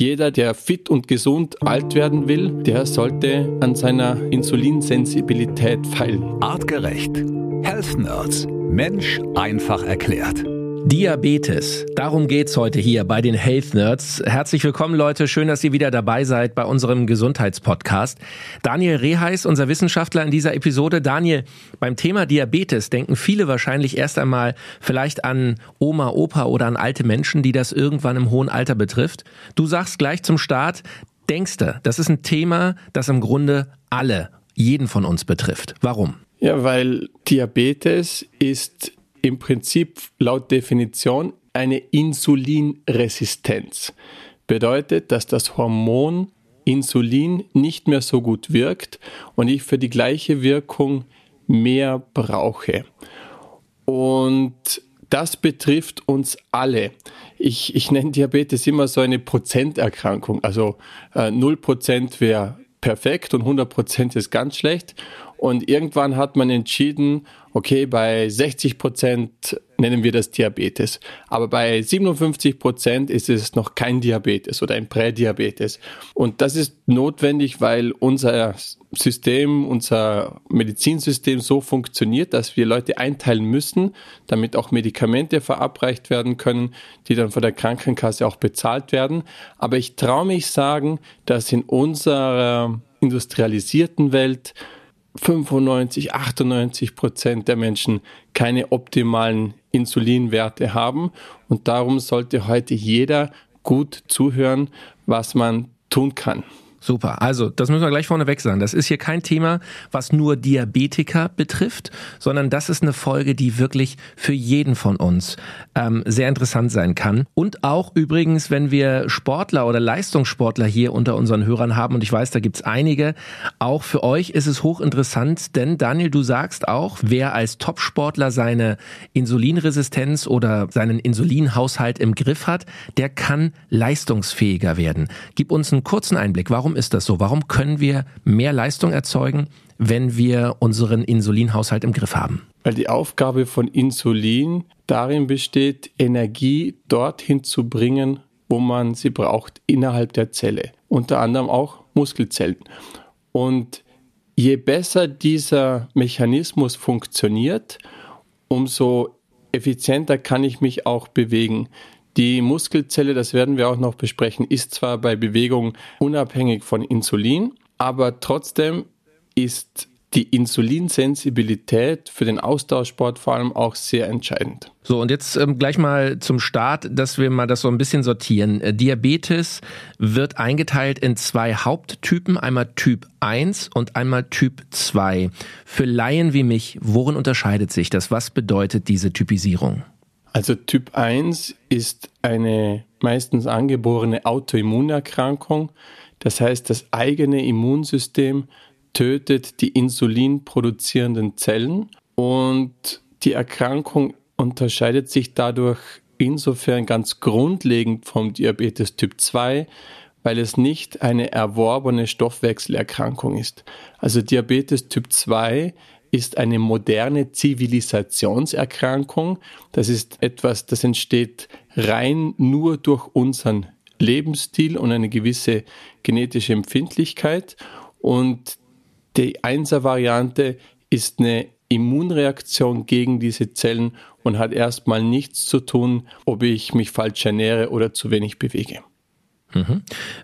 Jeder, der fit und gesund alt werden will, der sollte an seiner Insulinsensibilität feilen. Artgerecht. Health Nerds. Mensch einfach erklärt. Diabetes. Darum geht's heute hier bei den Health Nerds. Herzlich willkommen, Leute. Schön, dass ihr wieder dabei seid bei unserem Gesundheitspodcast. Daniel Reheis, unser Wissenschaftler in dieser Episode. Daniel, beim Thema Diabetes denken viele wahrscheinlich erst einmal vielleicht an Oma, Opa oder an alte Menschen, die das irgendwann im hohen Alter betrifft. Du sagst gleich zum Start, denkst du, das ist ein Thema, das im Grunde alle, jeden von uns betrifft. Warum? Ja, weil Diabetes ist im Prinzip laut Definition eine Insulinresistenz. Bedeutet, dass das Hormon Insulin nicht mehr so gut wirkt und ich für die gleiche Wirkung mehr brauche. Und das betrifft uns alle. Ich, ich nenne Diabetes immer so eine Prozenterkrankung. Also äh, 0% wäre perfekt und 100% ist ganz schlecht. Und irgendwann hat man entschieden, okay, bei 60 Prozent nennen wir das Diabetes. Aber bei 57 Prozent ist es noch kein Diabetes oder ein Prädiabetes. Und das ist notwendig, weil unser System, unser Medizinsystem so funktioniert, dass wir Leute einteilen müssen, damit auch Medikamente verabreicht werden können, die dann von der Krankenkasse auch bezahlt werden. Aber ich traue mich sagen, dass in unserer industrialisierten Welt 95, 98 Prozent der Menschen keine optimalen Insulinwerte haben. Und darum sollte heute jeder gut zuhören, was man tun kann. Super. Also, das müssen wir gleich vorneweg sagen. Das ist hier kein Thema, was nur Diabetiker betrifft, sondern das ist eine Folge, die wirklich für jeden von uns ähm, sehr interessant sein kann. Und auch übrigens, wenn wir Sportler oder Leistungssportler hier unter unseren Hörern haben, und ich weiß, da gibt's einige, auch für euch ist es hochinteressant, denn Daniel, du sagst auch, wer als Topsportler seine Insulinresistenz oder seinen Insulinhaushalt im Griff hat, der kann leistungsfähiger werden. Gib uns einen kurzen Einblick. Warum Warum ist das so? Warum können wir mehr Leistung erzeugen, wenn wir unseren Insulinhaushalt im Griff haben? Weil die Aufgabe von Insulin darin besteht, Energie dorthin zu bringen, wo man sie braucht, innerhalb der Zelle. Unter anderem auch Muskelzellen. Und je besser dieser Mechanismus funktioniert, umso effizienter kann ich mich auch bewegen. Die Muskelzelle, das werden wir auch noch besprechen, ist zwar bei Bewegung unabhängig von Insulin, aber trotzdem ist die Insulinsensibilität für den Austauschsport vor allem auch sehr entscheidend. So, und jetzt ähm, gleich mal zum Start, dass wir mal das so ein bisschen sortieren. Äh, Diabetes wird eingeteilt in zwei Haupttypen, einmal Typ 1 und einmal Typ 2. Für Laien wie mich, worin unterscheidet sich das? Was bedeutet diese Typisierung? Also Typ 1 ist eine meistens angeborene Autoimmunerkrankung. Das heißt, das eigene Immunsystem tötet die insulinproduzierenden Zellen und die Erkrankung unterscheidet sich dadurch insofern ganz grundlegend vom Diabetes Typ 2, weil es nicht eine erworbene Stoffwechselerkrankung ist. Also Diabetes Typ 2 ist eine moderne Zivilisationserkrankung. Das ist etwas, das entsteht rein nur durch unseren Lebensstil und eine gewisse genetische Empfindlichkeit. Und die Einser-Variante ist eine Immunreaktion gegen diese Zellen und hat erstmal nichts zu tun, ob ich mich falsch ernähre oder zu wenig bewege. Mhm.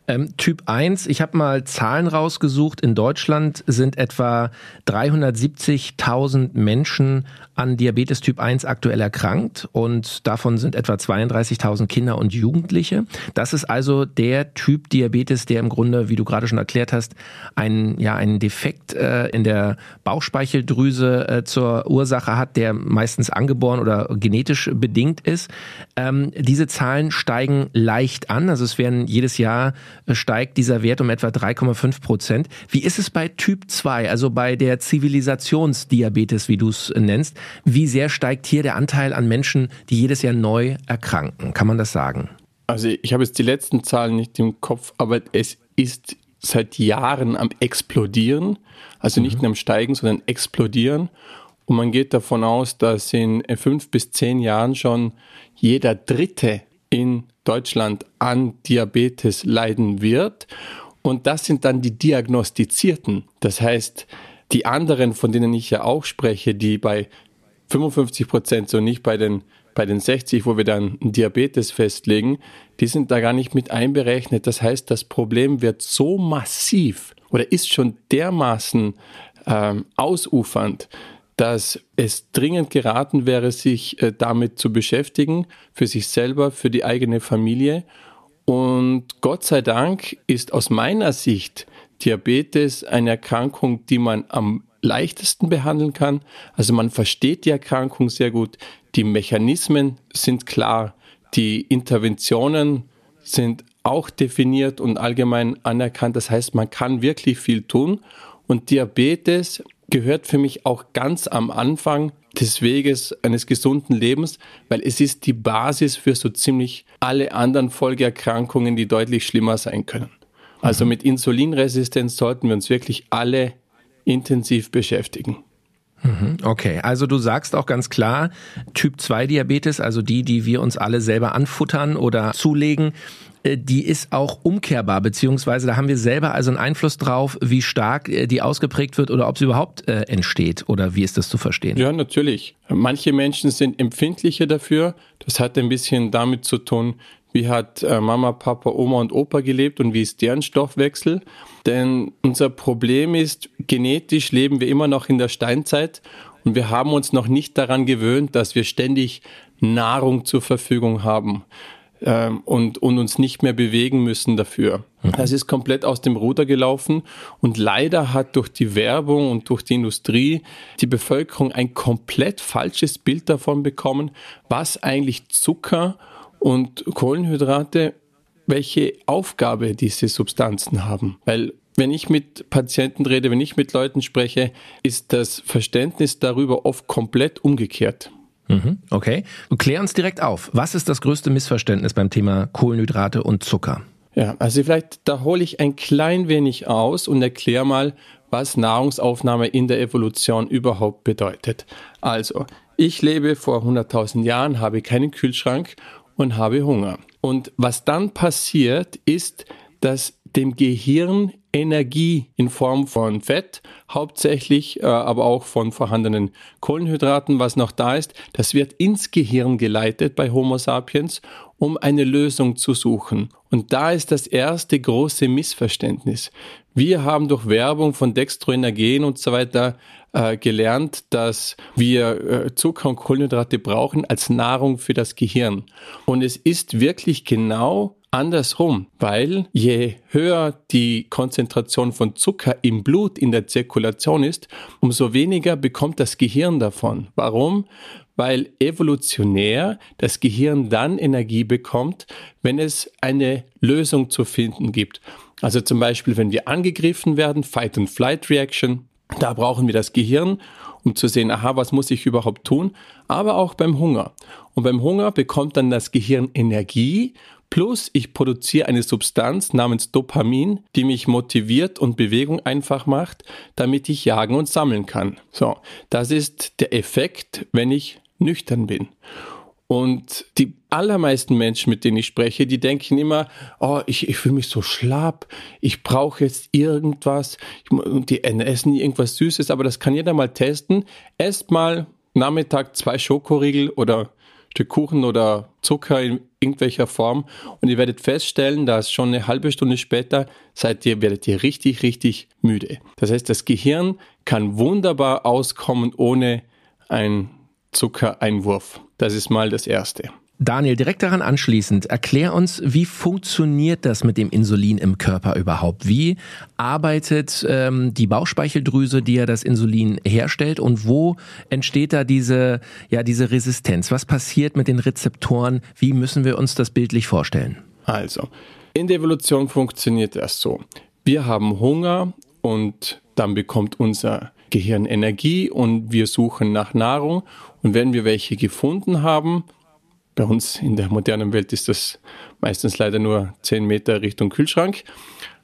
Ähm, typ 1, ich habe mal Zahlen rausgesucht. In Deutschland sind etwa 370.000 Menschen an Diabetes Typ 1 aktuell erkrankt und davon sind etwa 32.000 Kinder und Jugendliche. Das ist also der Typ Diabetes, der im Grunde, wie du gerade schon erklärt hast, einen, ja, einen Defekt äh, in der Bauchspeicheldrüse äh, zur Ursache hat, der meistens angeboren oder genetisch bedingt ist. Ähm, diese Zahlen steigen leicht an, also es werden jedes Jahr äh, steigt dieser Wert um etwa 3,5 Prozent. Wie ist es bei Typ 2, also bei der Zivilisationsdiabetes, wie du es nennst? Wie sehr steigt hier der Anteil an Menschen, die jedes Jahr neu erkranken? Kann man das sagen? Also ich habe jetzt die letzten Zahlen nicht im Kopf, aber es ist seit Jahren am explodieren. Also nicht mhm. nur am Steigen, sondern explodieren. Und man geht davon aus, dass in fünf bis zehn Jahren schon jeder Dritte in Deutschland an Diabetes leiden wird. Und das sind dann die Diagnostizierten. Das heißt, die anderen, von denen ich ja auch spreche, die bei 55 Prozent, so nicht bei den, bei den 60, wo wir dann Diabetes festlegen, die sind da gar nicht mit einberechnet. Das heißt, das Problem wird so massiv oder ist schon dermaßen ähm, ausufernd, dass es dringend geraten wäre, sich äh, damit zu beschäftigen, für sich selber, für die eigene Familie. Und Gott sei Dank ist aus meiner Sicht Diabetes eine Erkrankung, die man am leichtesten behandeln kann. Also man versteht die Erkrankung sehr gut, die Mechanismen sind klar, die Interventionen sind auch definiert und allgemein anerkannt. Das heißt, man kann wirklich viel tun. Und Diabetes gehört für mich auch ganz am Anfang des Weges eines gesunden Lebens, weil es ist die Basis für so ziemlich alle anderen Folgeerkrankungen, die deutlich schlimmer sein können. Also mhm. mit Insulinresistenz sollten wir uns wirklich alle intensiv beschäftigen. Mhm, okay, also du sagst auch ganz klar, Typ 2 Diabetes, also die, die wir uns alle selber anfuttern oder zulegen, die ist auch umkehrbar, beziehungsweise da haben wir selber also einen Einfluss drauf, wie stark äh, die ausgeprägt wird oder ob sie überhaupt äh, entsteht oder wie ist das zu verstehen? Ja, natürlich. Manche Menschen sind empfindlicher dafür. Das hat ein bisschen damit zu tun, wie hat Mama, Papa, Oma und Opa gelebt und wie ist deren Stoffwechsel. Denn unser Problem ist, genetisch leben wir immer noch in der Steinzeit und wir haben uns noch nicht daran gewöhnt, dass wir ständig Nahrung zur Verfügung haben ähm, und, und uns nicht mehr bewegen müssen dafür. Mhm. Das ist komplett aus dem Ruder gelaufen und leider hat durch die Werbung und durch die Industrie die Bevölkerung ein komplett falsches Bild davon bekommen, was eigentlich Zucker und Kohlenhydrate, welche Aufgabe diese Substanzen haben. Weil wenn ich mit Patienten rede, wenn ich mit Leuten spreche, ist das Verständnis darüber oft komplett umgekehrt. Mhm, okay. Klär uns direkt auf. Was ist das größte Missverständnis beim Thema Kohlenhydrate und Zucker? Ja, also vielleicht da hole ich ein klein wenig aus und erkläre mal, was Nahrungsaufnahme in der Evolution überhaupt bedeutet. Also, ich lebe vor 100.000 Jahren, habe keinen Kühlschrank und habe Hunger. Und was dann passiert, ist, dass dem Gehirn Energie in Form von Fett, hauptsächlich äh, aber auch von vorhandenen Kohlenhydraten, was noch da ist, das wird ins Gehirn geleitet bei Homo sapiens, um eine Lösung zu suchen. Und da ist das erste große Missverständnis. Wir haben durch Werbung von Dextroenergen und so weiter äh, gelernt, dass wir äh, Zucker und Kohlenhydrate brauchen als Nahrung für das Gehirn. Und es ist wirklich genau andersrum, weil je höher die Konzentration von Zucker im Blut in der Zirkulation ist, umso weniger bekommt das Gehirn davon. Warum? Weil evolutionär das Gehirn dann Energie bekommt, wenn es eine Lösung zu finden gibt. Also zum Beispiel, wenn wir angegriffen werden, Fight-and-Flight-Reaction, da brauchen wir das Gehirn, um zu sehen, aha, was muss ich überhaupt tun? Aber auch beim Hunger. Und beim Hunger bekommt dann das Gehirn Energie Plus ich produziere eine Substanz namens Dopamin, die mich motiviert und Bewegung einfach macht, damit ich jagen und sammeln kann. So, das ist der Effekt, wenn ich nüchtern bin. Und die allermeisten Menschen, mit denen ich spreche, die denken immer, oh, ich, ich fühle mich so schlapp, ich brauche jetzt irgendwas, und die essen irgendwas Süßes, aber das kann jeder mal testen. Esst mal Nachmittag zwei Schokoriegel oder Stück Kuchen oder Zucker in irgendwelcher Form und ihr werdet feststellen, dass schon eine halbe Stunde später seid ihr, werdet ihr richtig, richtig müde. Das heißt, das Gehirn kann wunderbar auskommen ohne einen Zuckereinwurf. Das ist mal das Erste. Daniel, direkt daran anschließend, erklär uns, wie funktioniert das mit dem Insulin im Körper überhaupt? Wie arbeitet ähm, die Bauchspeicheldrüse, die ja das Insulin herstellt und wo entsteht da diese, ja, diese Resistenz? Was passiert mit den Rezeptoren? Wie müssen wir uns das bildlich vorstellen? Also, in der Evolution funktioniert das so. Wir haben Hunger und dann bekommt unser Gehirn Energie und wir suchen nach Nahrung. Und wenn wir welche gefunden haben, bei uns in der modernen Welt ist das meistens leider nur 10 Meter Richtung Kühlschrank.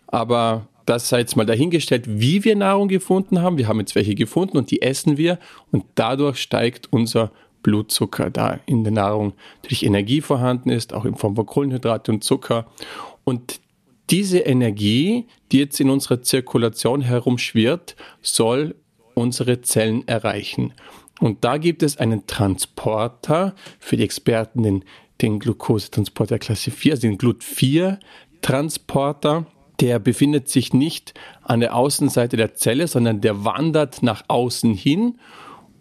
Aber das sei jetzt mal dahingestellt, wie wir Nahrung gefunden haben. Wir haben jetzt welche gefunden und die essen wir und dadurch steigt unser Blutzucker, da in der Nahrung natürlich Energie vorhanden ist, auch in Form von Kohlenhydrate und Zucker. Und diese Energie, die jetzt in unserer Zirkulation herumschwirrt, soll unsere Zellen erreichen. Und da gibt es einen Transporter, für die Experten den, den Glukosetransporter Klasse 4, also den GLUT4-Transporter. Der befindet sich nicht an der Außenseite der Zelle, sondern der wandert nach außen hin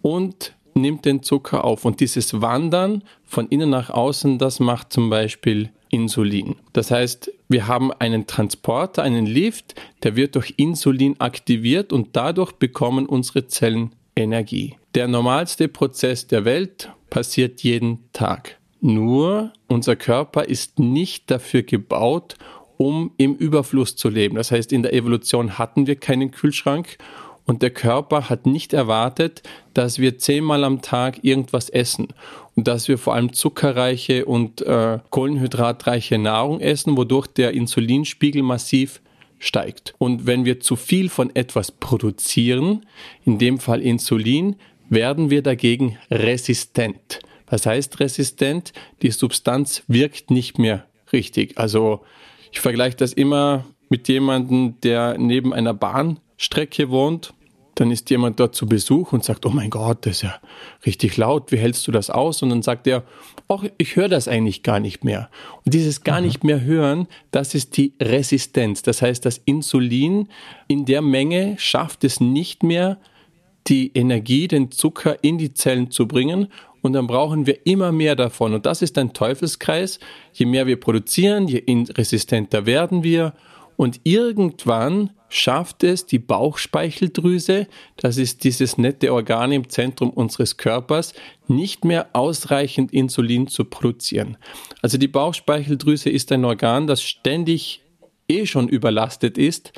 und nimmt den Zucker auf. Und dieses Wandern von innen nach außen, das macht zum Beispiel Insulin. Das heißt, wir haben einen Transporter, einen Lift, der wird durch Insulin aktiviert und dadurch bekommen unsere Zellen Energie. Der normalste Prozess der Welt passiert jeden Tag. Nur unser Körper ist nicht dafür gebaut, um im Überfluss zu leben. Das heißt, in der Evolution hatten wir keinen Kühlschrank und der Körper hat nicht erwartet, dass wir zehnmal am Tag irgendwas essen und dass wir vor allem zuckerreiche und äh, kohlenhydratreiche Nahrung essen, wodurch der Insulinspiegel massiv steigt. Und wenn wir zu viel von etwas produzieren, in dem Fall Insulin, werden wir dagegen resistent. Was heißt resistent? Die Substanz wirkt nicht mehr richtig. Also ich vergleiche das immer mit jemandem, der neben einer Bahnstrecke wohnt dann ist jemand dort zu Besuch und sagt, oh mein Gott, das ist ja richtig laut, wie hältst du das aus? Und dann sagt er, ach, ich höre das eigentlich gar nicht mehr. Und dieses gar mhm. nicht mehr hören, das ist die Resistenz. Das heißt, das Insulin in der Menge schafft es nicht mehr, die Energie, den Zucker in die Zellen zu bringen. Und dann brauchen wir immer mehr davon. Und das ist ein Teufelskreis. Je mehr wir produzieren, je resistenter werden wir. Und irgendwann schafft es die Bauchspeicheldrüse, das ist dieses nette Organ im Zentrum unseres Körpers, nicht mehr ausreichend Insulin zu produzieren. Also die Bauchspeicheldrüse ist ein Organ, das ständig eh schon überlastet ist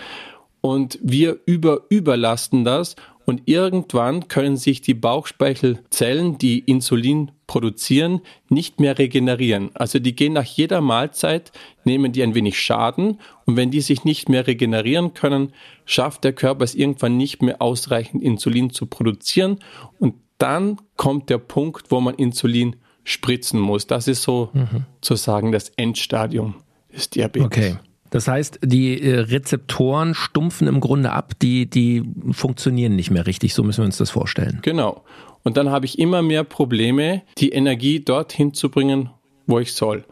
und wir über überlasten das und irgendwann können sich die Bauchspeichelzellen, die Insulin produzieren, nicht mehr regenerieren. Also die gehen nach jeder Mahlzeit, nehmen die ein wenig Schaden und wenn die sich nicht mehr regenerieren können, schafft der Körper es irgendwann nicht mehr ausreichend Insulin zu produzieren und dann kommt der Punkt, wo man Insulin spritzen muss. Das ist so mhm. sozusagen das Endstadium des Diabetes. Okay. Das heißt, die äh, Rezeptoren stumpfen im Grunde ab, die, die funktionieren nicht mehr richtig. So müssen wir uns das vorstellen. Genau. Und dann habe ich immer mehr Probleme, die Energie dorthin zu bringen, wo ich soll.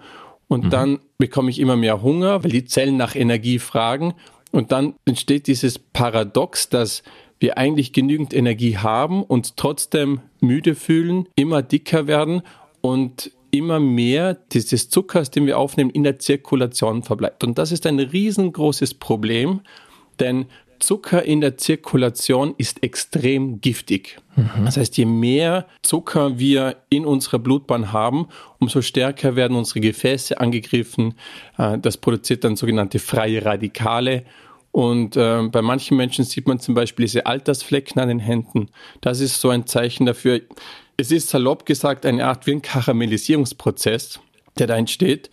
Und mhm. dann bekomme ich immer mehr Hunger, weil die Zellen nach Energie fragen. Und dann entsteht dieses Paradox, dass wir eigentlich genügend Energie haben und trotzdem müde fühlen, immer dicker werden und immer mehr dieses Zuckers, den wir aufnehmen, in der Zirkulation verbleibt. Und das ist ein riesengroßes Problem, denn Zucker in der Zirkulation ist extrem giftig. Mhm. Das heißt, je mehr Zucker wir in unserer Blutbahn haben, umso stärker werden unsere Gefäße angegriffen. Äh, das produziert dann sogenannte freie Radikale. Und äh, bei manchen Menschen sieht man zum Beispiel diese Altersflecken an den Händen. Das ist so ein Zeichen dafür. Es ist salopp gesagt eine Art wie ein Karamellisierungsprozess, der da entsteht.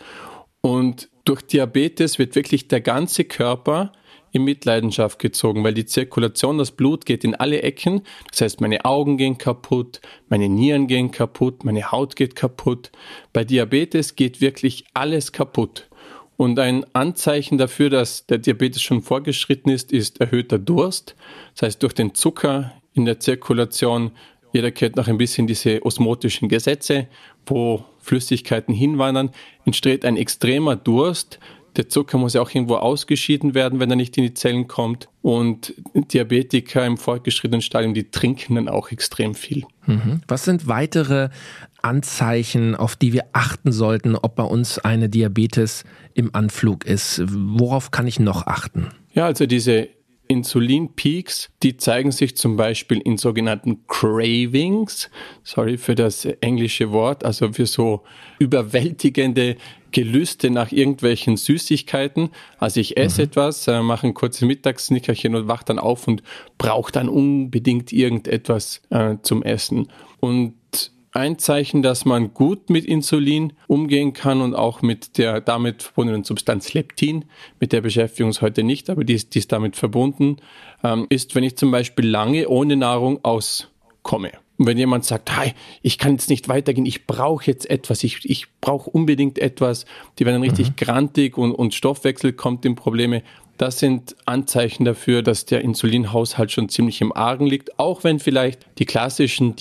Und durch Diabetes wird wirklich der ganze Körper in Mitleidenschaft gezogen, weil die Zirkulation, das Blut geht in alle Ecken. Das heißt, meine Augen gehen kaputt, meine Nieren gehen kaputt, meine Haut geht kaputt. Bei Diabetes geht wirklich alles kaputt. Und ein Anzeichen dafür, dass der Diabetes schon vorgeschritten ist, ist erhöhter Durst. Das heißt, durch den Zucker in der Zirkulation jeder kennt noch ein bisschen diese osmotischen Gesetze, wo Flüssigkeiten hinwandern, entsteht ein extremer Durst. Der Zucker muss ja auch irgendwo ausgeschieden werden, wenn er nicht in die Zellen kommt. Und Diabetiker im fortgeschrittenen Stadium, die trinken dann auch extrem viel. Mhm. Was sind weitere Anzeichen, auf die wir achten sollten, ob bei uns eine Diabetes im Anflug ist? Worauf kann ich noch achten? Ja, also diese Insulinpeaks, die zeigen sich zum Beispiel in sogenannten Cravings, sorry für das englische Wort, also für so überwältigende Gelüste nach irgendwelchen Süßigkeiten. Also ich esse mhm. etwas, äh, mache ein kurzes Mittagssnickerchen und wach dann auf und brauche dann unbedingt irgendetwas äh, zum Essen. Und ein Zeichen, dass man gut mit Insulin umgehen kann und auch mit der damit verbundenen Substanz Leptin, mit der beschäftigen wir uns heute nicht, aber die ist, die ist damit verbunden, ähm, ist, wenn ich zum Beispiel lange ohne Nahrung auskomme. Und wenn jemand sagt, hey, ich kann jetzt nicht weitergehen, ich brauche jetzt etwas, ich, ich brauche unbedingt etwas, die werden richtig mhm. grantig und, und Stoffwechsel kommt in Probleme. Das sind Anzeichen dafür, dass der Insulinhaushalt schon ziemlich im Argen liegt, auch wenn vielleicht die klassischen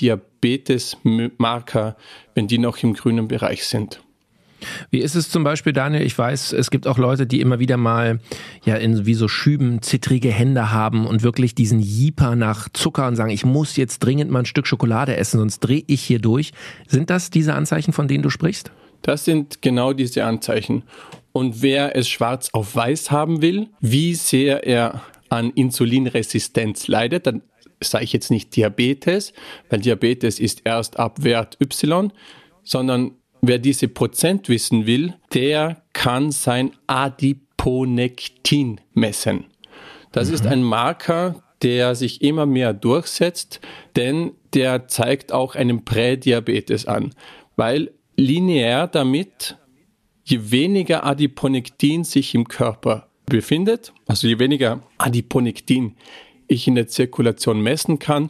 Diabetes-Marker, wenn die noch im grünen Bereich sind. Wie ist es zum Beispiel, Daniel? Ich weiß, es gibt auch Leute, die immer wieder mal ja in wie so Schüben zittrige Hände haben und wirklich diesen Jeeper nach Zucker und sagen, ich muss jetzt dringend mal ein Stück Schokolade essen, sonst drehe ich hier durch. Sind das diese Anzeichen, von denen du sprichst? Das sind genau diese Anzeichen. Und wer es schwarz auf weiß haben will, wie sehr er an Insulinresistenz leidet, dann sage ich jetzt nicht Diabetes, weil Diabetes ist erst ab Wert Y, sondern Wer diese Prozent wissen will, der kann sein Adiponektin messen. Das mhm. ist ein Marker, der sich immer mehr durchsetzt, denn der zeigt auch einen Prädiabetes an, weil linear damit, je weniger Adiponektin sich im Körper befindet, also je weniger Adiponektin ich in der Zirkulation messen kann,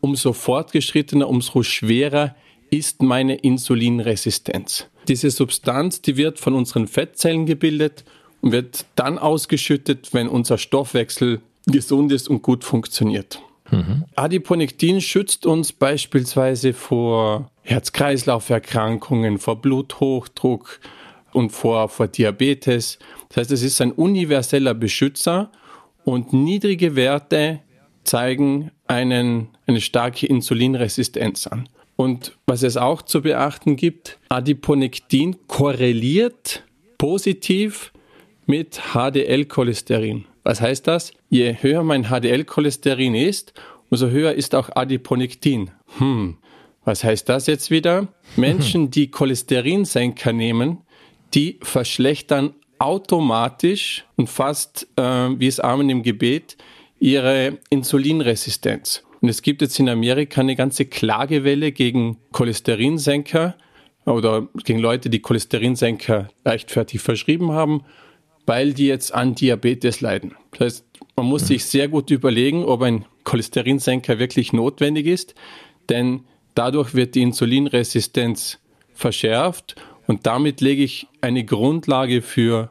umso fortgeschrittener, umso schwerer ist meine Insulinresistenz. Diese Substanz, die wird von unseren Fettzellen gebildet und wird dann ausgeschüttet, wenn unser Stoffwechsel gesund ist und gut funktioniert. Mhm. Adiponektin schützt uns beispielsweise vor Herz-Kreislauf-Erkrankungen, vor Bluthochdruck und vor, vor Diabetes. Das heißt, es ist ein universeller Beschützer und niedrige Werte zeigen einen, eine starke Insulinresistenz an. Und was es auch zu beachten gibt, Adiponektin korreliert positiv mit HDL-Cholesterin. Was heißt das? Je höher mein HDL-Cholesterin ist, umso höher ist auch Adiponektin. Hm, was heißt das jetzt wieder? Menschen, die Cholesterinsenker nehmen, die verschlechtern automatisch und fast äh, wie es Amen im Gebet ihre Insulinresistenz. Und es gibt jetzt in Amerika eine ganze Klagewelle gegen Cholesterinsenker oder gegen Leute, die Cholesterinsenker leichtfertig verschrieben haben, weil die jetzt an Diabetes leiden. Das heißt, man muss sich sehr gut überlegen, ob ein Cholesterinsenker wirklich notwendig ist, denn dadurch wird die Insulinresistenz verschärft und damit lege ich eine Grundlage für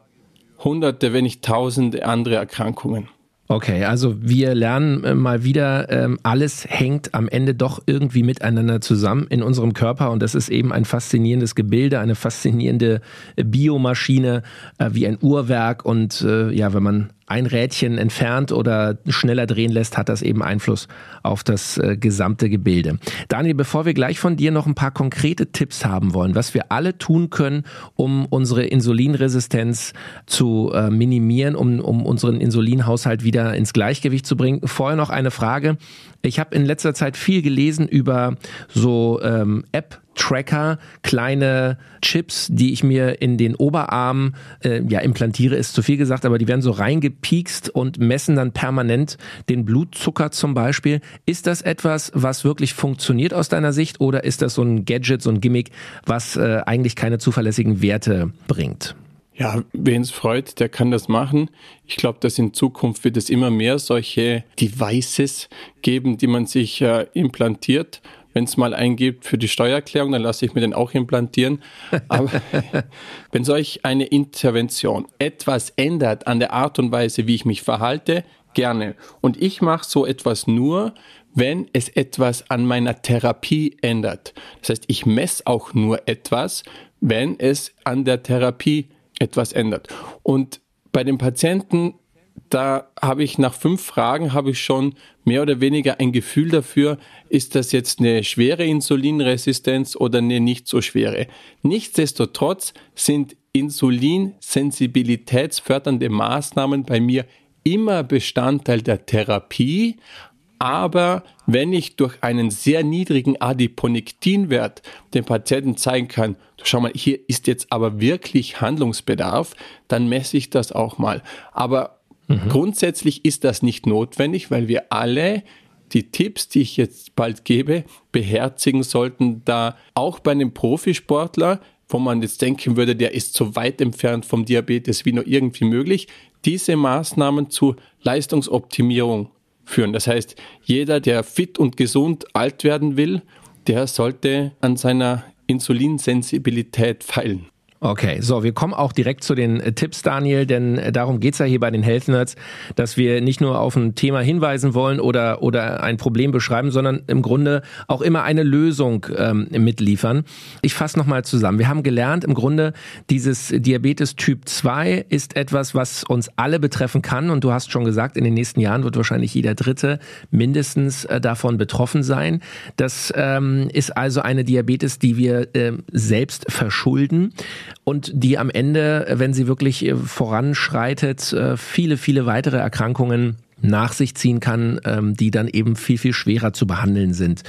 hunderte, wenn nicht tausende andere Erkrankungen. Okay, also wir lernen äh, mal wieder, ähm, alles hängt am Ende doch irgendwie miteinander zusammen in unserem Körper und das ist eben ein faszinierendes Gebilde, eine faszinierende Biomaschine äh, wie ein Uhrwerk und äh, ja, wenn man ein Rädchen entfernt oder schneller drehen lässt, hat das eben Einfluss auf das äh, gesamte Gebilde. Daniel, bevor wir gleich von dir noch ein paar konkrete Tipps haben wollen, was wir alle tun können, um unsere Insulinresistenz zu äh, minimieren, um, um unseren Insulinhaushalt wieder ins Gleichgewicht zu bringen. Vorher noch eine Frage. Ich habe in letzter Zeit viel gelesen über so ähm, App Tracker, kleine Chips, die ich mir in den Oberarm äh, ja implantiere, ist zu viel gesagt, aber die werden so reingepiekst und messen dann permanent den Blutzucker zum Beispiel. Ist das etwas, was wirklich funktioniert aus deiner Sicht oder ist das so ein Gadget, so ein Gimmick, was äh, eigentlich keine zuverlässigen Werte bringt? Ja, wen es freut, der kann das machen. Ich glaube, dass in Zukunft wird es immer mehr solche Devices geben, die man sich äh, implantiert. Wenn es mal eingibt für die Steuererklärung, dann lasse ich mir den auch implantieren. Aber wenn solch eine Intervention etwas ändert an der Art und Weise, wie ich mich verhalte, gerne. Und ich mache so etwas nur, wenn es etwas an meiner Therapie ändert. Das heißt, ich messe auch nur etwas, wenn es an der Therapie etwas ändert. Und bei den Patienten, da habe ich nach fünf Fragen habe ich schon mehr oder weniger ein Gefühl dafür, ist das jetzt eine schwere Insulinresistenz oder eine nicht so schwere. Nichtsdestotrotz sind insulinsensibilitätsfördernde Maßnahmen bei mir immer Bestandteil der Therapie, aber wenn ich durch einen sehr niedrigen Adiponektinwert dem Patienten zeigen kann, schau mal, hier ist jetzt aber wirklich Handlungsbedarf, dann messe ich das auch mal. Aber mhm. grundsätzlich ist das nicht notwendig, weil wir alle die Tipps, die ich jetzt bald gebe, beherzigen sollten, da auch bei einem Profisportler, wo man jetzt denken würde, der ist so weit entfernt vom Diabetes wie nur irgendwie möglich, diese Maßnahmen zur Leistungsoptimierung führen. Das heißt, jeder, der fit und gesund alt werden will, der sollte an seiner Insulinsensibilität feilen. Okay, so, wir kommen auch direkt zu den äh, Tipps, Daniel, denn äh, darum geht's ja hier bei den Health Nerds, dass wir nicht nur auf ein Thema hinweisen wollen oder, oder ein Problem beschreiben, sondern im Grunde auch immer eine Lösung ähm, mitliefern. Ich fasse nochmal zusammen. Wir haben gelernt, im Grunde, dieses Diabetes Typ 2 ist etwas, was uns alle betreffen kann. Und du hast schon gesagt, in den nächsten Jahren wird wahrscheinlich jeder Dritte mindestens äh, davon betroffen sein. Das ähm, ist also eine Diabetes, die wir äh, selbst verschulden und die am Ende, wenn sie wirklich äh, voranschreitet, äh, viele, viele weitere Erkrankungen nach sich ziehen kann, ähm, die dann eben viel, viel schwerer zu behandeln sind.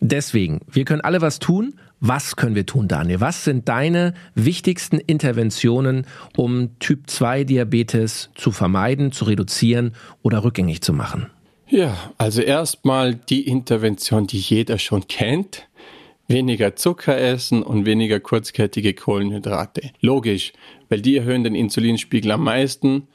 Deswegen, wir können alle was tun. Was können wir tun, Daniel? Was sind deine wichtigsten Interventionen, um Typ 2 Diabetes zu vermeiden, zu reduzieren oder rückgängig zu machen? Ja, also erstmal die Intervention, die jeder schon kennt weniger Zucker essen und weniger kurzkettige Kohlenhydrate. Logisch, weil die erhöhen den Insulinspiegel am meisten.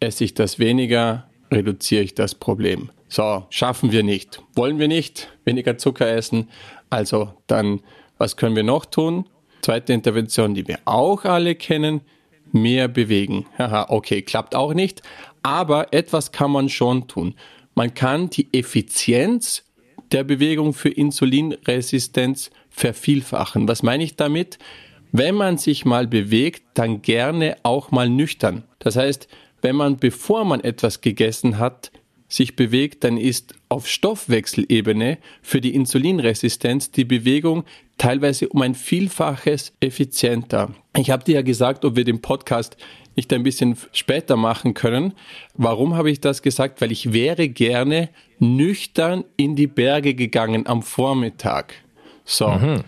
Esse ich das weniger, reduziere ich das Problem. So, schaffen wir nicht. Wollen wir nicht weniger Zucker essen? Also dann, was können wir noch tun? Zweite Intervention, die wir auch alle kennen, mehr bewegen. Haha, okay, klappt auch nicht. Aber etwas kann man schon tun. Man kann die Effizienz der Bewegung für Insulinresistenz vervielfachen. Was meine ich damit? Wenn man sich mal bewegt, dann gerne auch mal nüchtern. Das heißt, wenn man bevor man etwas gegessen hat, sich bewegt, dann ist auf Stoffwechselebene für die Insulinresistenz die Bewegung teilweise um ein Vielfaches effizienter. Ich habe dir ja gesagt, ob wir den Podcast nicht ein bisschen später machen können. Warum habe ich das gesagt? Weil ich wäre gerne nüchtern in die Berge gegangen am Vormittag. So, mhm.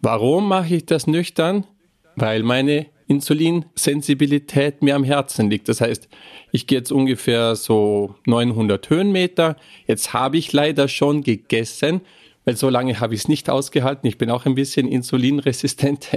warum mache ich das nüchtern? Weil meine Insulinsensibilität mir am Herzen liegt. Das heißt, ich gehe jetzt ungefähr so 900 Höhenmeter. Jetzt habe ich leider schon gegessen, weil so lange habe ich es nicht ausgehalten. Ich bin auch ein bisschen insulinresistent.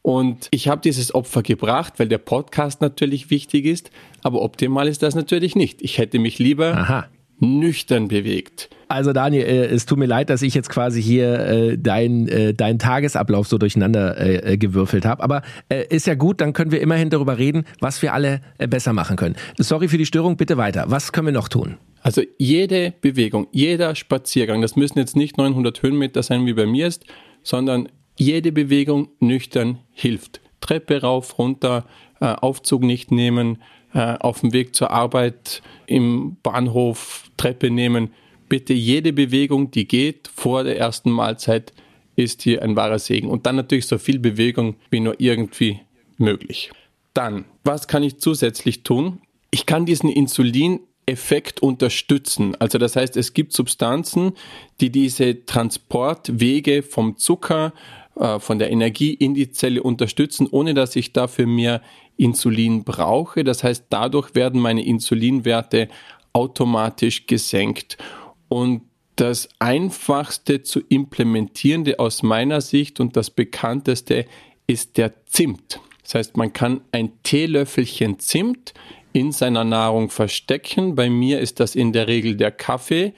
Und ich habe dieses Opfer gebracht, weil der Podcast natürlich wichtig ist, aber optimal ist das natürlich nicht. Ich hätte mich lieber Aha. Nüchtern bewegt. Also Daniel, äh, es tut mir leid, dass ich jetzt quasi hier äh, deinen äh, dein Tagesablauf so durcheinander äh, gewürfelt habe. Aber äh, ist ja gut, dann können wir immerhin darüber reden, was wir alle äh, besser machen können. Sorry für die Störung, bitte weiter. Was können wir noch tun? Also jede Bewegung, jeder Spaziergang, das müssen jetzt nicht 900 Höhenmeter sein, wie bei mir ist, sondern jede Bewegung nüchtern hilft. Treppe rauf, runter, Aufzug nicht nehmen, äh, auf dem Weg zur Arbeit im Bahnhof Treppe nehmen. Bitte jede Bewegung, die geht vor der ersten Mahlzeit, ist hier ein wahrer Segen. Und dann natürlich so viel Bewegung wie nur irgendwie möglich. Dann, was kann ich zusätzlich tun? Ich kann diesen Insulin Effekt unterstützen. Also das heißt, es gibt Substanzen, die diese Transportwege vom Zucker äh, von der Energie in die Zelle unterstützen, ohne dass ich dafür mehr Insulin brauche. Das heißt, dadurch werden meine Insulinwerte automatisch gesenkt. Und das einfachste zu implementierende aus meiner Sicht und das bekannteste ist der Zimt. Das heißt, man kann ein Teelöffelchen Zimt in seiner Nahrung verstecken. Bei mir ist das in der Regel der Kaffee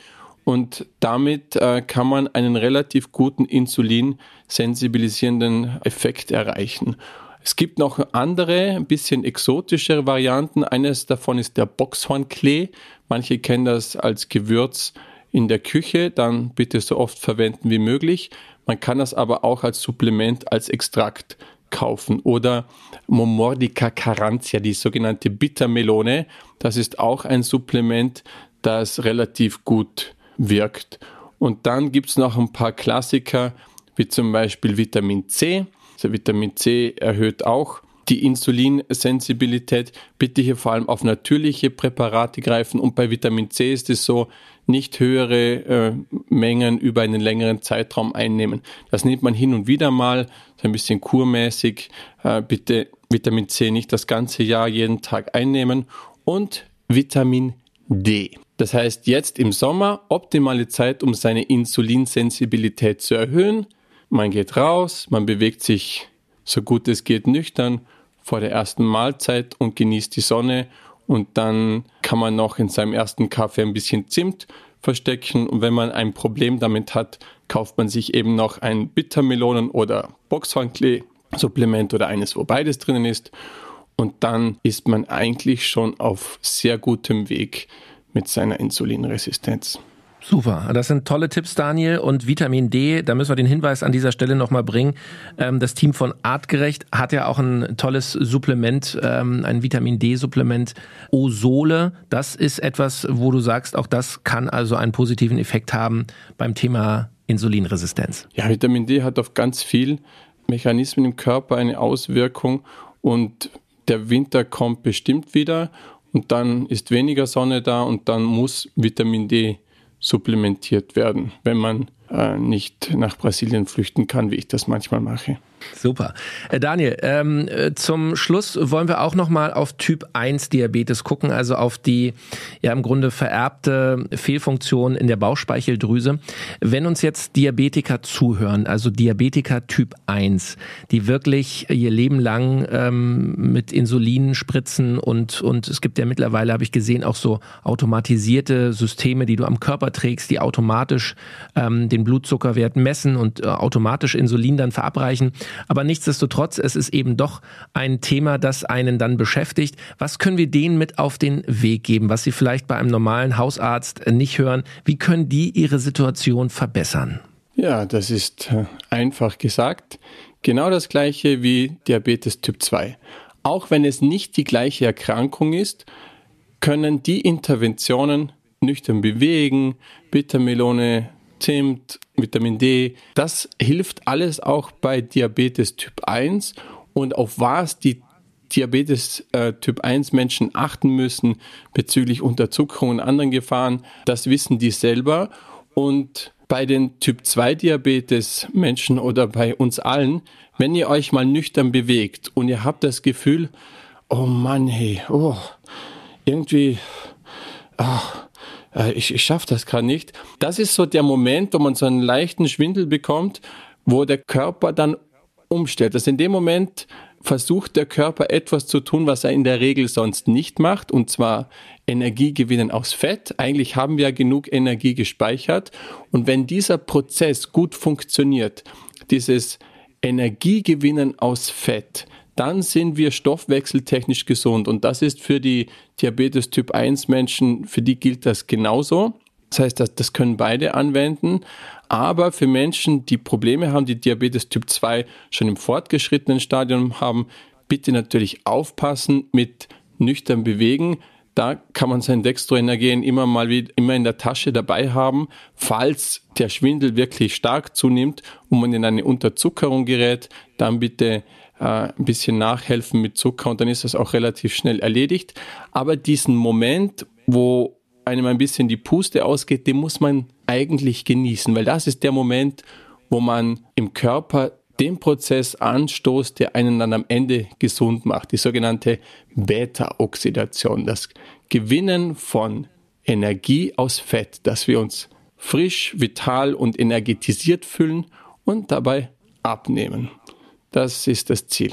und damit äh, kann man einen relativ guten insulinsensibilisierenden Effekt erreichen. Es gibt noch andere, ein bisschen exotischere Varianten. Eines davon ist der Boxhornklee. Manche kennen das als Gewürz in der Küche, dann bitte so oft verwenden wie möglich. Man kann das aber auch als Supplement, als Extrakt kaufen. Oder Momordica carantia, die sogenannte Bittermelone. Das ist auch ein Supplement, das relativ gut wirkt. Und dann gibt es noch ein paar Klassiker, wie zum Beispiel Vitamin C. Also Vitamin C erhöht auch die Insulinsensibilität. Bitte hier vor allem auf natürliche Präparate greifen. Und bei Vitamin C ist es so, nicht höhere äh, Mengen über einen längeren Zeitraum einnehmen. Das nimmt man hin und wieder mal, so ein bisschen kurmäßig. Äh, bitte Vitamin C nicht das ganze Jahr jeden Tag einnehmen. Und Vitamin D. Das heißt, jetzt im Sommer optimale Zeit, um seine Insulinsensibilität zu erhöhen. Man geht raus, man bewegt sich so gut es geht nüchtern vor der ersten Mahlzeit und genießt die Sonne und dann kann man noch in seinem ersten Kaffee ein bisschen Zimt verstecken. Und wenn man ein Problem damit hat, kauft man sich eben noch ein Bittermelonen- oder Boxhornklee-Supplement oder eines, wo beides drinnen ist. Und dann ist man eigentlich schon auf sehr gutem Weg mit seiner Insulinresistenz. Super, das sind tolle Tipps, Daniel. Und Vitamin D, da müssen wir den Hinweis an dieser Stelle nochmal bringen. Ähm, das Team von Artgerecht hat ja auch ein tolles Supplement, ähm, ein Vitamin D-Supplement, Osole. Das ist etwas, wo du sagst, auch das kann also einen positiven Effekt haben beim Thema Insulinresistenz. Ja, Vitamin D hat auf ganz viel Mechanismen im Körper eine Auswirkung und der Winter kommt bestimmt wieder und dann ist weniger Sonne da und dann muss Vitamin D supplementiert werden, wenn man äh, nicht nach Brasilien flüchten kann, wie ich das manchmal mache. Super. Äh, Daniel, ähm, äh, zum Schluss wollen wir auch nochmal auf Typ 1 Diabetes gucken, also auf die ja im Grunde vererbte Fehlfunktion in der Bauchspeicheldrüse. Wenn uns jetzt Diabetiker zuhören, also Diabetiker Typ 1, die wirklich ihr Leben lang ähm, mit Insulin spritzen und, und es gibt ja mittlerweile, habe ich gesehen, auch so automatisierte Systeme, die du am Körper trägst, die automatisch ähm, den Blutzuckerwert messen und äh, automatisch Insulin dann verabreichen. Aber nichtsdestotrotz, es ist eben doch ein Thema, das einen dann beschäftigt. Was können wir denen mit auf den Weg geben, was sie vielleicht bei einem normalen Hausarzt nicht hören? Wie können die ihre Situation verbessern? Ja, das ist äh, einfach gesagt. Genau das gleiche wie Diabetes Typ 2. Auch wenn es nicht die gleiche Erkrankung ist, können die Interventionen nüchtern bewegen, Bittermelone Zimt, Vitamin D. Das hilft alles auch bei Diabetes Typ 1 und auf was die Diabetes äh, Typ 1 Menschen achten müssen bezüglich Unterzuckerung und anderen Gefahren, das wissen die selber. Und bei den Typ 2 Diabetes Menschen oder bei uns allen, wenn ihr euch mal nüchtern bewegt und ihr habt das Gefühl, oh Mann, hey, oh, irgendwie, ach, äh, ich, ich schaffe das gerade nicht. Das ist so der Moment, wo man so einen leichten Schwindel bekommt, wo der Körper dann umstellt. Also in dem Moment versucht der Körper etwas zu tun, was er in der Regel sonst nicht macht, und zwar Energie gewinnen aus Fett. Eigentlich haben wir genug Energie gespeichert. Und wenn dieser Prozess gut funktioniert, dieses Energiegewinnen aus Fett, dann sind wir stoffwechseltechnisch gesund. Und das ist für die Diabetes Typ 1 Menschen, für die gilt das genauso. Das heißt, das, das können beide anwenden. Aber für Menschen, die Probleme haben, die Diabetes Typ 2 schon im fortgeschrittenen Stadium haben, bitte natürlich aufpassen mit nüchtern bewegen. Da kann man sein Dextroenergien immer mal wieder, immer in der Tasche dabei haben, falls der Schwindel wirklich stark zunimmt und man in eine Unterzuckerung gerät, dann bitte äh, ein bisschen nachhelfen mit Zucker und dann ist das auch relativ schnell erledigt. Aber diesen Moment, wo einem ein bisschen die Puste ausgeht, den muss man eigentlich genießen, weil das ist der Moment, wo man im Körper den Prozess anstoßt, der einen dann am Ende gesund macht, die sogenannte Beta-Oxidation, das Gewinnen von Energie aus Fett, dass wir uns frisch, vital und energetisiert fühlen und dabei abnehmen. Das ist das Ziel.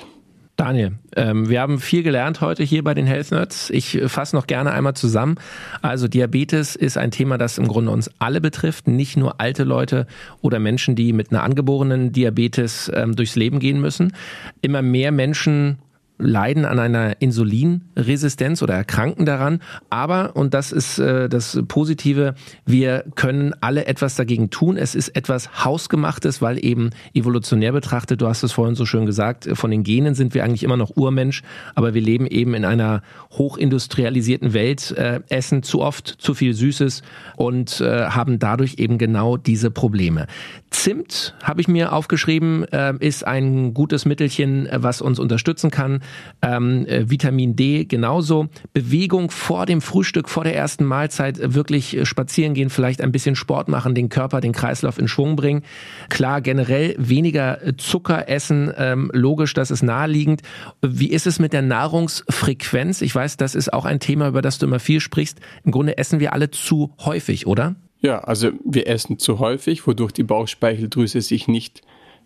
Daniel, ähm, wir haben viel gelernt heute hier bei den Health Nerds. Ich fasse noch gerne einmal zusammen. Also Diabetes ist ein Thema, das im Grunde uns alle betrifft, nicht nur alte Leute oder Menschen, die mit einer angeborenen Diabetes ähm, durchs Leben gehen müssen. Immer mehr Menschen leiden an einer Insulinresistenz oder erkranken daran. Aber, und das ist äh, das Positive, wir können alle etwas dagegen tun. Es ist etwas Hausgemachtes, weil eben evolutionär betrachtet, du hast es vorhin so schön gesagt, von den Genen sind wir eigentlich immer noch Urmensch, aber wir leben eben in einer hochindustrialisierten Welt, äh, essen zu oft zu viel Süßes und äh, haben dadurch eben genau diese Probleme. Zimt, habe ich mir aufgeschrieben, äh, ist ein gutes Mittelchen, äh, was uns unterstützen kann ähm, äh, Vitamin D genauso. Bewegung vor dem Frühstück, vor der ersten Mahlzeit, äh, wirklich äh, spazieren gehen, vielleicht ein bisschen Sport machen, den Körper, den Kreislauf in Schwung bringen. Klar, generell weniger Zucker essen, ähm, logisch, das ist naheliegend. Wie ist es mit der Nahrungsfrequenz? Ich weiß, das ist auch ein Thema, über das du immer viel sprichst. Im Grunde essen wir alle zu häufig, oder? Ja, also wir essen zu häufig, wodurch die Bauchspeicheldrüse sich nicht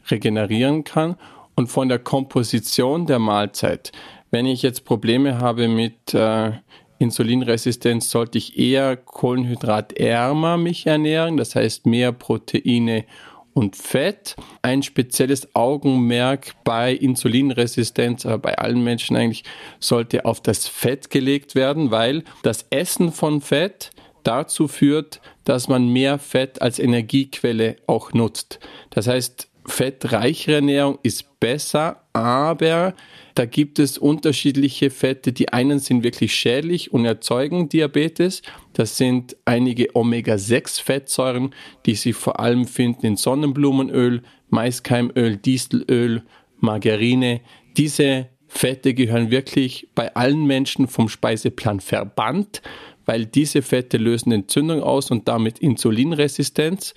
regenerieren kann und von der Komposition der Mahlzeit. Wenn ich jetzt Probleme habe mit äh, Insulinresistenz sollte ich eher kohlenhydratärmer mich ernähren, das heißt mehr Proteine und Fett. Ein spezielles Augenmerk bei Insulinresistenz, aber bei allen Menschen eigentlich, sollte auf das Fett gelegt werden, weil das Essen von Fett dazu führt, dass man mehr Fett als Energiequelle auch nutzt. Das heißt, fettreichere Ernährung ist besser, aber da gibt es unterschiedliche Fette. Die einen sind wirklich schädlich und erzeugen Diabetes. Das sind einige Omega-6-Fettsäuren, die sich vor allem finden in Sonnenblumenöl, Maiskeimöl, Dieselöl, Margarine. Diese Fette gehören wirklich bei allen Menschen vom Speiseplan verbannt, weil diese Fette lösen Entzündung aus und damit Insulinresistenz.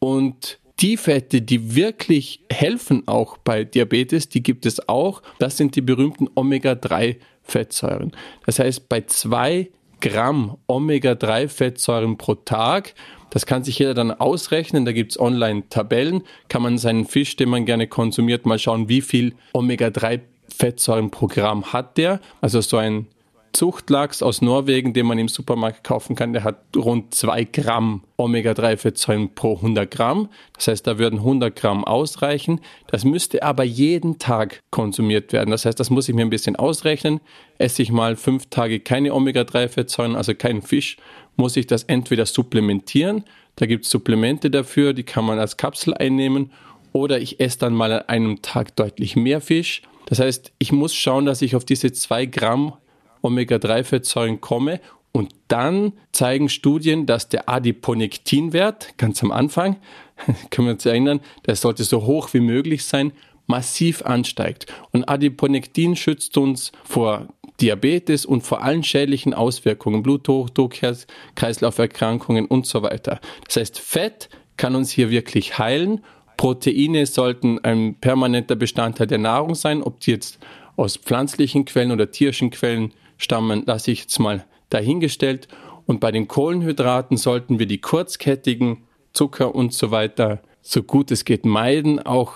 Und die Fette, die wirklich helfen auch bei Diabetes, die gibt es auch. Das sind die berühmten Omega-3-Fettsäuren. Das heißt, bei zwei Gramm Omega-3-Fettsäuren pro Tag, das kann sich jeder dann ausrechnen, da gibt es Online-Tabellen, kann man seinen Fisch, den man gerne konsumiert, mal schauen, wie viel Omega-3-Fettsäuren pro Gramm hat der. Also so ein Zuchtlachs aus Norwegen, den man im Supermarkt kaufen kann, der hat rund 2 Gramm Omega-3-Fettsäuren pro 100 Gramm. Das heißt, da würden 100 Gramm ausreichen. Das müsste aber jeden Tag konsumiert werden. Das heißt, das muss ich mir ein bisschen ausrechnen. Esse ich mal fünf Tage keine Omega-3-Fettsäuren, also keinen Fisch, muss ich das entweder supplementieren. Da gibt es Supplemente dafür, die kann man als Kapsel einnehmen. Oder ich esse dann mal an einem Tag deutlich mehr Fisch. Das heißt, ich muss schauen, dass ich auf diese 2 Gramm Omega-3-Fettsäuren komme. Und dann zeigen Studien, dass der Adiponektinwert, ganz am Anfang, können wir uns erinnern, der sollte so hoch wie möglich sein, massiv ansteigt. Und Adiponektin schützt uns vor Diabetes und vor allen schädlichen Auswirkungen, Bluthochdruck, Herz-Kreislauf-Erkrankungen und so weiter. Das heißt, Fett kann uns hier wirklich heilen. Proteine sollten ein permanenter Bestandteil der Nahrung sein, ob die jetzt aus pflanzlichen Quellen oder tierischen Quellen stammen, lasse ich jetzt mal dahingestellt. Und bei den Kohlenhydraten sollten wir die kurzkettigen Zucker und so weiter so gut es geht meiden, auch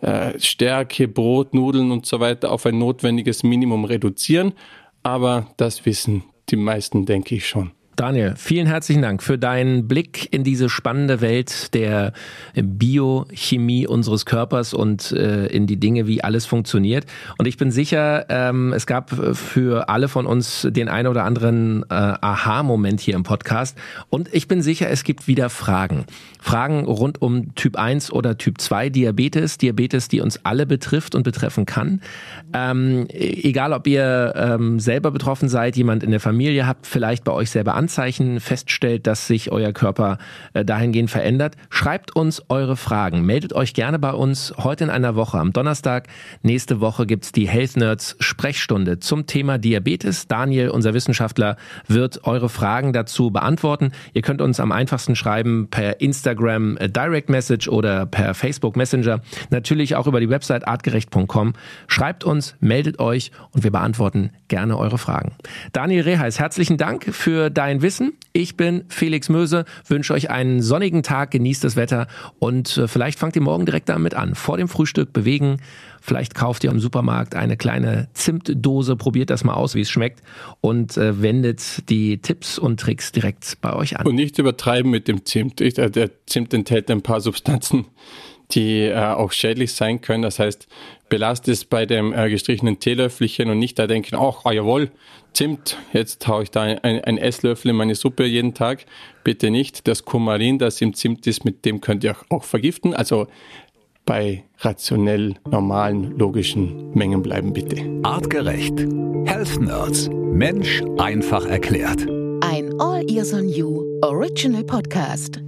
äh, Stärke, Brot, Nudeln und so weiter auf ein notwendiges Minimum reduzieren. Aber das wissen die meisten, denke ich schon. Daniel, vielen herzlichen Dank für deinen Blick in diese spannende Welt der Biochemie unseres Körpers und äh, in die Dinge, wie alles funktioniert. Und ich bin sicher, ähm, es gab für alle von uns den ein oder anderen äh, Aha-Moment hier im Podcast. Und ich bin sicher, es gibt wieder Fragen. Fragen rund um Typ 1 oder Typ 2 Diabetes, Diabetes, die uns alle betrifft und betreffen kann. Ähm, egal, ob ihr ähm, selber betroffen seid, jemand in der Familie habt, vielleicht bei euch selber an Anzeichen feststellt, dass sich euer Körper äh, dahingehend verändert, schreibt uns eure Fragen. Meldet euch gerne bei uns heute in einer Woche am Donnerstag. Nächste Woche gibt's die Health Nerds Sprechstunde zum Thema Diabetes. Daniel, unser Wissenschaftler, wird eure Fragen dazu beantworten. Ihr könnt uns am einfachsten schreiben per Instagram äh, Direct Message oder per Facebook Messenger. Natürlich auch über die Website artgerecht.com. Schreibt uns, meldet euch und wir beantworten gerne eure Fragen. Daniel Reheis, herzlichen Dank für dein dein Wissen. Ich bin Felix Möse, wünsche euch einen sonnigen Tag, genießt das Wetter und äh, vielleicht fangt ihr morgen direkt damit an. Vor dem Frühstück bewegen, vielleicht kauft ihr im Supermarkt eine kleine Zimtdose, probiert das mal aus, wie es schmeckt und äh, wendet die Tipps und Tricks direkt bei euch an. Und nicht übertreiben mit dem Zimt. Ich, äh, der Zimt enthält ein paar Substanzen, die äh, auch schädlich sein können. Das heißt, belastet es bei dem äh, gestrichenen Teelöffelchen und nicht da denken, ach, ah, jawohl, Zimt, jetzt haue ich da ein, ein, Esslöffel in meine Suppe jeden Tag. Bitte nicht. Das Kumarin, das im Zimt ist, mit dem könnt ihr auch vergiften. Also bei rationell normalen, logischen Mengen bleiben, bitte. Artgerecht. Health Nerds. Mensch einfach erklärt. Ein All Ears on You Original Podcast.